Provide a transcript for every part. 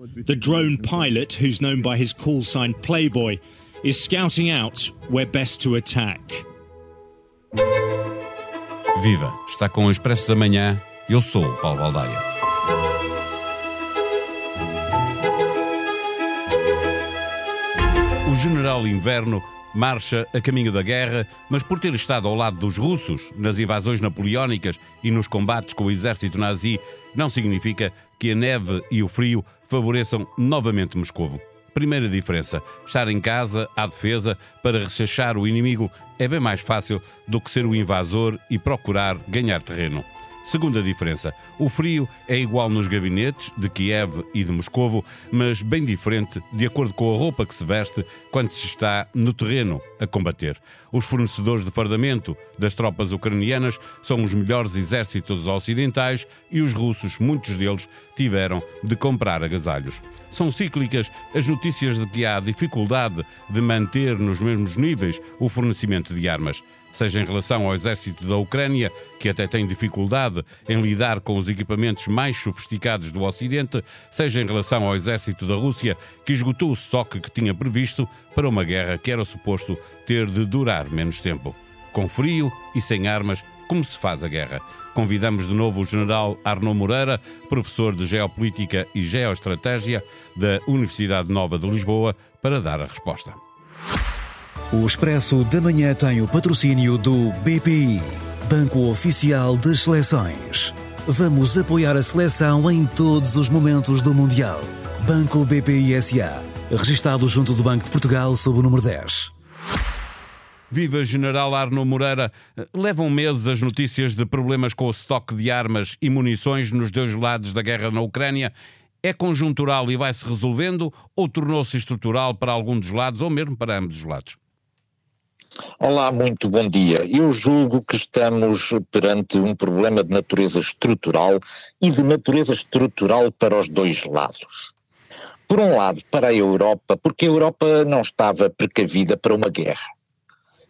The drone pilot, who's known by his call sign Playboy, is scouting out where best to attack. Viva! Está com o Expresso da Manhã. Eu sou o Paulo Baldaia. O general Inverno marcha a caminho da guerra, mas por ter estado ao lado dos russos nas invasões napoleónicas e nos combates com o exército nazi, não significa que a neve e o frio favoreçam novamente Moscovo. Primeira diferença: estar em casa, à defesa, para rechachar o inimigo é bem mais fácil do que ser o invasor e procurar ganhar terreno. Segunda diferença: o frio é igual nos gabinetes de Kiev e de Moscovo, mas bem diferente de acordo com a roupa que se veste quando se está no terreno a combater. Os fornecedores de fardamento das tropas ucranianas são os melhores exércitos ocidentais e os russos, muitos deles, tiveram de comprar agasalhos. São cíclicas as notícias de que há dificuldade de manter nos mesmos níveis o fornecimento de armas seja em relação ao exército da Ucrânia, que até tem dificuldade em lidar com os equipamentos mais sofisticados do Ocidente, seja em relação ao exército da Rússia, que esgotou o estoque que tinha previsto para uma guerra que era suposto ter de durar menos tempo. Com frio e sem armas, como se faz a guerra? Convidamos de novo o general Arnaud Moreira, professor de Geopolítica e Geoestratégia da Universidade Nova de Lisboa, para dar a resposta. O Expresso da Manhã tem o patrocínio do BPI, Banco Oficial das Seleções. Vamos apoiar a seleção em todos os momentos do Mundial. Banco BPI SA, registado junto do Banco de Portugal sob o número 10. Viva General Arno Moreira. Levam meses as notícias de problemas com o estoque de armas e munições nos dois lados da guerra na Ucrânia. É conjuntural e vai se resolvendo ou tornou-se estrutural para algum dos lados ou mesmo para ambos os lados? Olá, muito bom dia. Eu julgo que estamos perante um problema de natureza estrutural e de natureza estrutural para os dois lados. Por um lado, para a Europa, porque a Europa não estava precavida para uma guerra.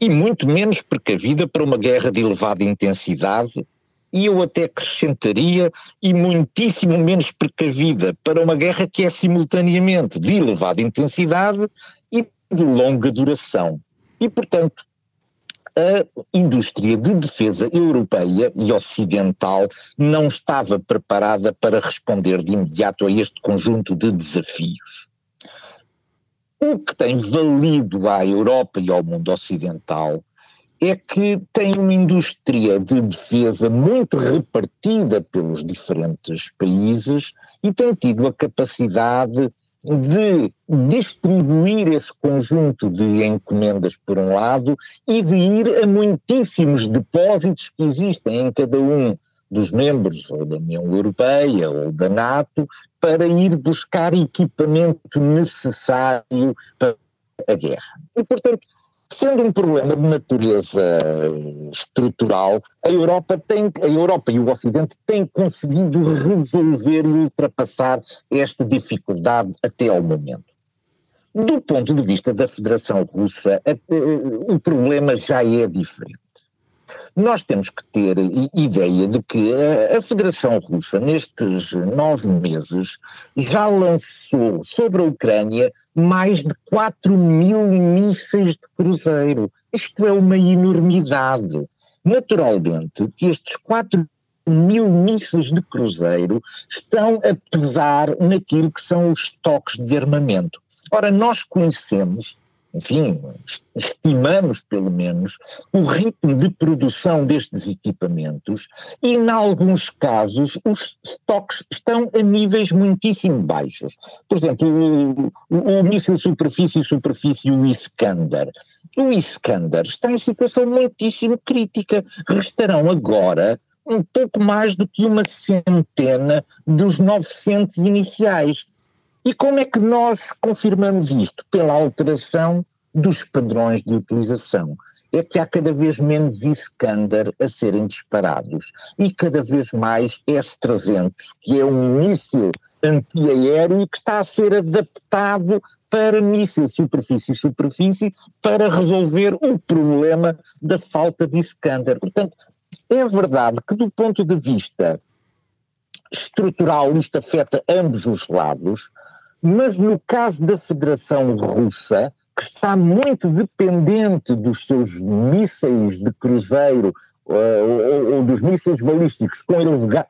E muito menos precavida para uma guerra de elevada intensidade, e eu até acrescentaria, e muitíssimo menos precavida para uma guerra que é simultaneamente de elevada intensidade e de longa duração. E, portanto, a indústria de defesa europeia e ocidental não estava preparada para responder de imediato a este conjunto de desafios. O que tem valido à Europa e ao mundo ocidental é que tem uma indústria de defesa muito repartida pelos diferentes países e tem tido a capacidade de distribuir esse conjunto de encomendas por um lado e de ir a muitíssimos depósitos que existem em cada um dos membros ou da União Europeia ou da NATO para ir buscar equipamento necessário para a guerra. E, portanto, Sendo um problema de natureza estrutural, a Europa, tem, a Europa e o Ocidente têm conseguido resolver e ultrapassar esta dificuldade até ao momento. Do ponto de vista da Federação Russa, o problema já é diferente. Nós temos que ter ideia de que a, Federação Russa, nestes nove meses, já lançou sobre a Ucrânia mais de 4 mil mísseis de cruzeiro. Isto é uma enormidade. Naturalmente que estes 4 mil mísseis de cruzeiro estão a pesar naquilo que são os estoques de armamento. Ora, nós conhecemos enfim, estimamos pelo menos o ritmo de produção destes equipamentos e, em alguns casos, os estoques estão a níveis muitíssimo baixos. Por exemplo, o, o, o míssil superfície-superfície, o Iskander. O Iskander está em situação muitíssimo crítica. Restarão agora um pouco mais do que uma centena dos 900 iniciais. E como é que nós confirmamos isto? Pela alteração dos padrões de utilização. É que há cada vez menos Iskander a serem disparados e cada vez mais S-300, que é um míssil antiaéreo que está a ser adaptado para míssil superfície-superfície para resolver o problema da falta de Iskander. Portanto, é verdade que do ponto de vista estrutural isto afeta ambos os lados, Mas no caso da Federação Russa, que está muito dependente dos seus mísseis de cruzeiro uh, ou, ou, dos mísseis balísticos com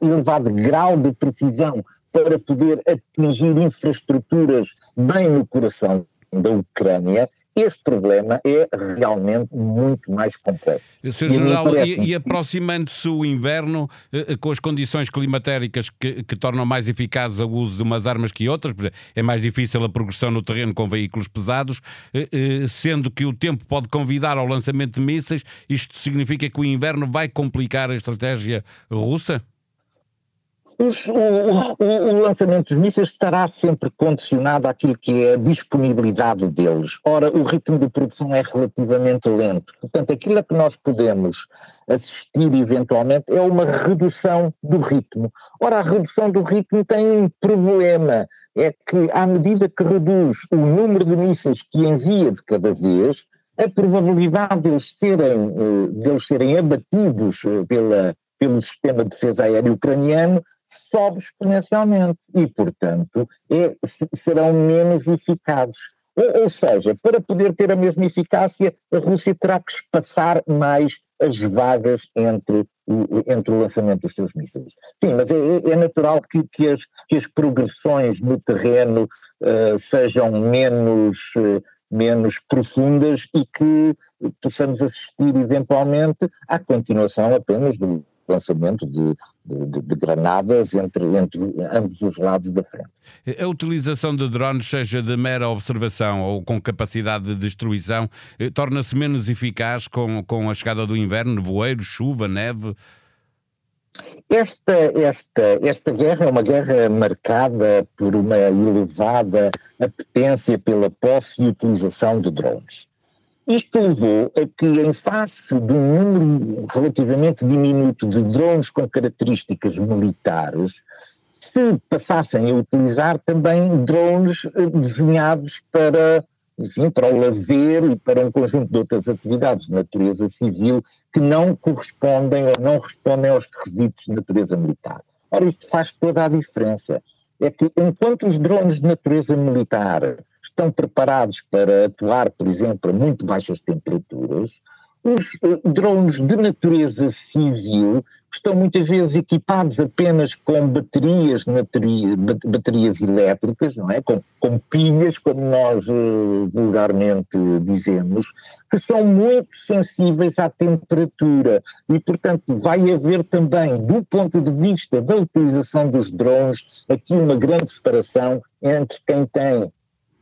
elevado grau de precisão para poder atingir infraestruturas bem no coração da Ucrânia, este problema é realmente muito mais complexo. Sr. General, e, e aproximando-se o inverno, eh, eh, com as condições climatéricas que, que, tornam mais eficazes o uso de umas armas que outras, é mais difícil a progressão no terreno com veículos pesados, eh, sendo que o tempo pode convidar ao lançamento de mísseis, isto significa que o inverno vai complicar a estratégia russa? Os, o, o, lançamento dos mísseis estará sempre condicionado àquilo que é a disponibilidade deles. Ora, o ritmo de produção é relativamente lento. Portanto, aquilo a que nós podemos assistir eventualmente é uma redução do ritmo. Ora, a redução do ritmo tem um problema. É que, à medida que reduz o número de mísseis que envia de cada vez, a probabilidade de eles serem, eh, de eles serem abatidos eh, pela, pelo sistema de defesa aérea ucraniano sobe exponencialmente e, portanto, é, serão menos eficazes. Ou, ou, seja, para poder ter a mesma eficácia, a Rússia terá que espaçar mais as vagas entre entre o lançamento dos seus mísseis. Sim, mas é, é natural que, que, as, que, as, progressões no terreno uh, sejam menos. Uh, menos profundas e que possamos assistir eventualmente à continuação apenas do, lançamento de, de, de, granadas entre, entre ambos os lados da frente. A utilização de drones, seja de mera observação ou com capacidade de destruição, eh, torna-se menos eficaz com, com a chegada do inverno, nevoeiro, chuva, neve? Esta, esta, esta guerra é uma guerra marcada por uma elevada apetência pela posse e utilização de drones. Isto levou a que, em face de um número relativamente diminuto de drones com características militares, se passassem a utilizar também drones eh, desenhados para, enfim, para o lazer e para um conjunto de outras atividades de natureza civil que não correspondem ou não respondem aos requisitos de natureza militar. Ora, isto faz toda a diferença. É que enquanto os drones de natureza militar estão preparados para atuar, por exemplo, a muito baixas temperaturas. Os eh, drones de natureza civil estão muitas vezes equipados apenas com baterias, baterias elétricas, não é? Com, com pilhas, como nós uh, vulgarmente dizemos, que são muito sensíveis à temperatura e, portanto, vai haver também, do ponto de vista da utilização dos drones, aqui uma grande separação entre quem tem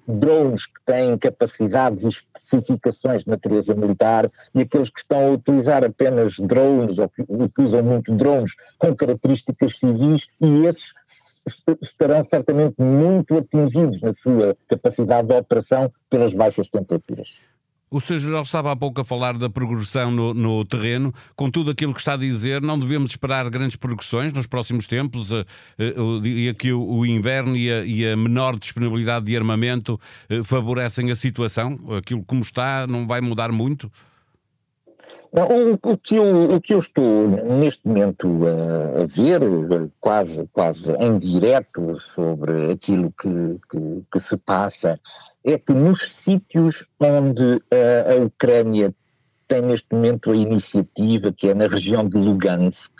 drones que têm capacidades e especificações de natureza militar e aqueles que estão a utilizar apenas drones ou que utilizam muito drones com características civis e esses estarão certamente muito atingidos na sua capacidade de operação pelas baixas temperaturas. O Sr. General estava há pouco a falar da progressão no, no, terreno. Com tudo aquilo que está a dizer, não devemos esperar grandes progressões nos próximos tempos. Eu diria que o, inverno e a, e a, menor disponibilidade de armamento uh, favorecem a situação. Aquilo como está não vai mudar muito? O, o, que eu, o que eu estou neste momento a, a ver, quase, quase em direto sobre aquilo que, que, que se passa é que nos sítios onde a, a Ucrânia tem neste momento a iniciativa, que é na região de Lugansk,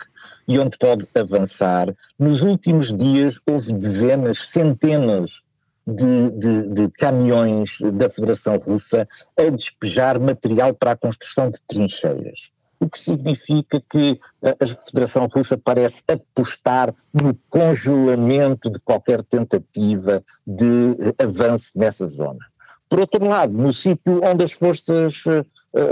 e onde pode avançar, nos últimos dias houve dezenas, centenas de, de, de, caminhões da Federação Russa a despejar material para a construção de trincheiras o que significa que a Federação Russa parece apostar no congelamento de qualquer tentativa de avanço nessa zona. Por outro lado, no sítio onde as forças uh,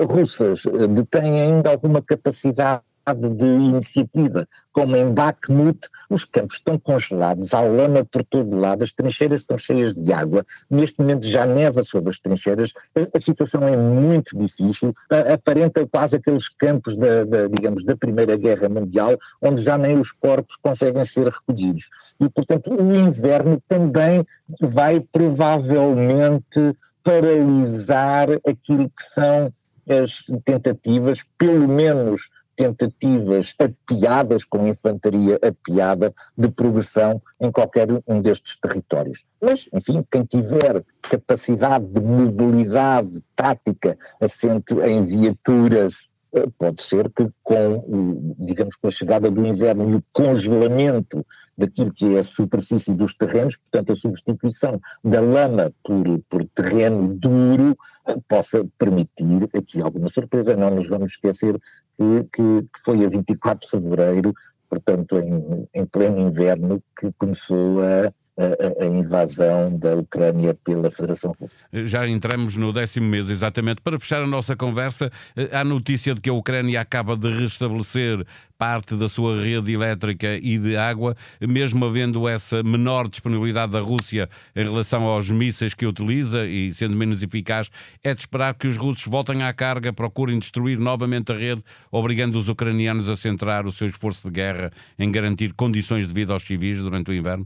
russas detêm ainda alguma capacidade de iniciativa, como em Bakhmut, os campos estão congelados, há lama por todo lado, as trincheiras estão cheias de água, neste momento já neva sobre as trincheiras, a, a situação é muito difícil, a, aparenta quase aqueles campos da, da, digamos, da Primeira Guerra Mundial, onde já nem os corpos conseguem ser recolhidos. E, portanto, o inverno também vai provavelmente paralisar aquilo que são as tentativas, pelo menos tentativas apiadas, com infantaria apiada, de progressão em qualquer um destes territórios. Mas, enfim, quem tiver capacidade de mobilidade tática assente em viaturas eh, pode ser que com, digamos, com a chegada do inverno e o congelamento daquilo que é a superfície dos terrenos, portanto a substituição da lama por, por terreno duro, eh, possa permitir aqui alguma surpresa. Não nos vamos esquecer que, que, que foi a 24 de fevereiro, portanto em, em pleno inverno, que começou a a, invasão da Ucrânia pela Federação Russa. Já entramos no décimo mês, exatamente. Para fechar a nossa conversa, eh, há notícia de que a Ucrânia acaba de restabelecer parte da sua rede elétrica e de água, mesmo havendo essa menor disponibilidade da Rússia em relação aos mísseis que utiliza e sendo menos eficaz, é de esperar que os russos voltem à carga, procurem destruir novamente a rede, obrigando os ucranianos a centrar o seu esforço de guerra em garantir condições de vida aos civis durante o inverno?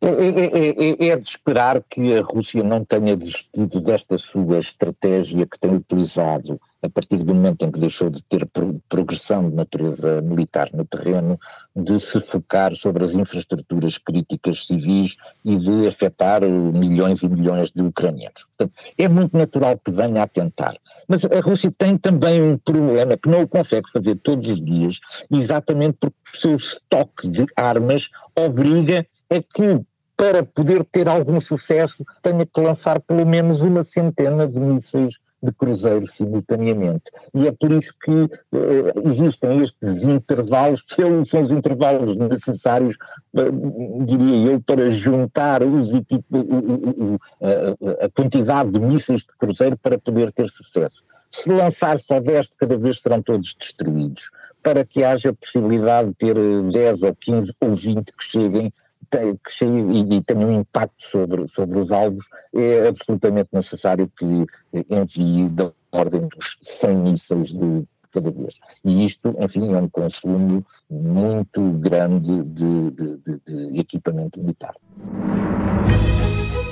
É, é, é, é, de esperar que a Rússia não tenha desistido desta sua estratégia que tem utilizado a partir do momento em que deixou de ter progressão de natureza militar no terreno, de se focar sobre as infraestruturas críticas civis e de afetar milhões e milhões de ucranianos. Portanto, é muito natural que venha a tentar. Mas a Rússia tem também um problema que não o consegue fazer todos os dias, exatamente porque o seu estoque de armas obriga a que para poder ter algum sucesso, tenha que lançar pelo menos uma centena de mísseis de cruzeiros simultaneamente. E é por isso que uh, existem estes intervalos, que são os intervalos necessários, uh, diria eu, para juntar os, tipo, uh, a quantidade de mísseis de cruzeiro para poder ter sucesso. Se lançar só 10, cada vez serão todos destruídos, para que haja possibilidade de ter 10 ou 15 ou 20 que cheguem que e, e tenha um impacto sobre, sobre os alvos, é absolutamente necessário que envie da ordem dos 100 mísseis de cada vez. E isto, enfim, é um consumo muito grande de, de, de, de equipamento militar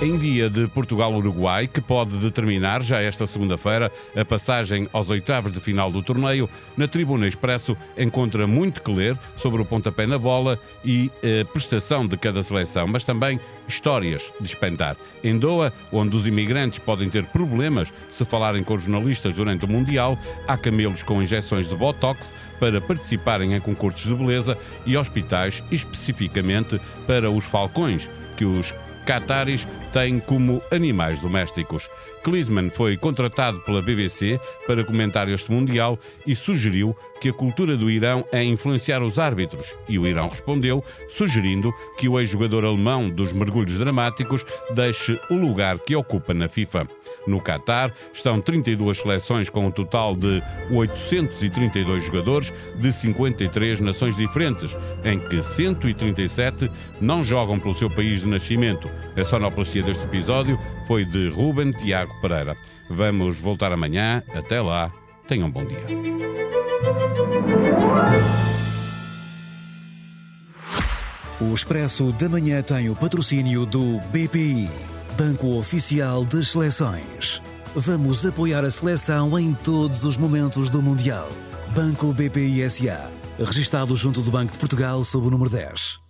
em dia de Portugal-Uruguai, que pode determinar já esta segunda-feira a passagem aos oitavos de final do torneio, na Tribuna Expresso encontra muito que ler sobre o pontapé na bola e a prestação de cada seleção, mas também histórias de espantar. Em Doha, onde os imigrantes podem ter problemas se falarem com jornalistas durante o Mundial, há camelos com injeções de Botox para participarem em concursos de beleza e hospitais especificamente para os falcões que os cataris têm como animais domésticos. Klinsmann foi contratado pela BBC para comentar este Mundial e sugeriu que a cultura do Irão é influenciar os árbitros. E o Irão respondeu, sugerindo que o ex-jogador alemão dos mergulhos dramáticos deixe o lugar que ocupa na FIFA. No Qatar estão 32 seleções com um total de 832 jogadores de 53 nações diferentes, em que 137 não jogam pelo seu país de nascimento. A sonoplastia deste episódio foi de Ruben Tiago Pereira. Vamos voltar amanhã. Até lá. Tenham um bom dia. O Expresso da Manhã tem o patrocínio do BPI, Banco Oficial das Seleções. Vamos apoiar a seleção em todos os momentos do Mundial. Banco BPI SA, registado junto do Banco de Portugal sob o número 10.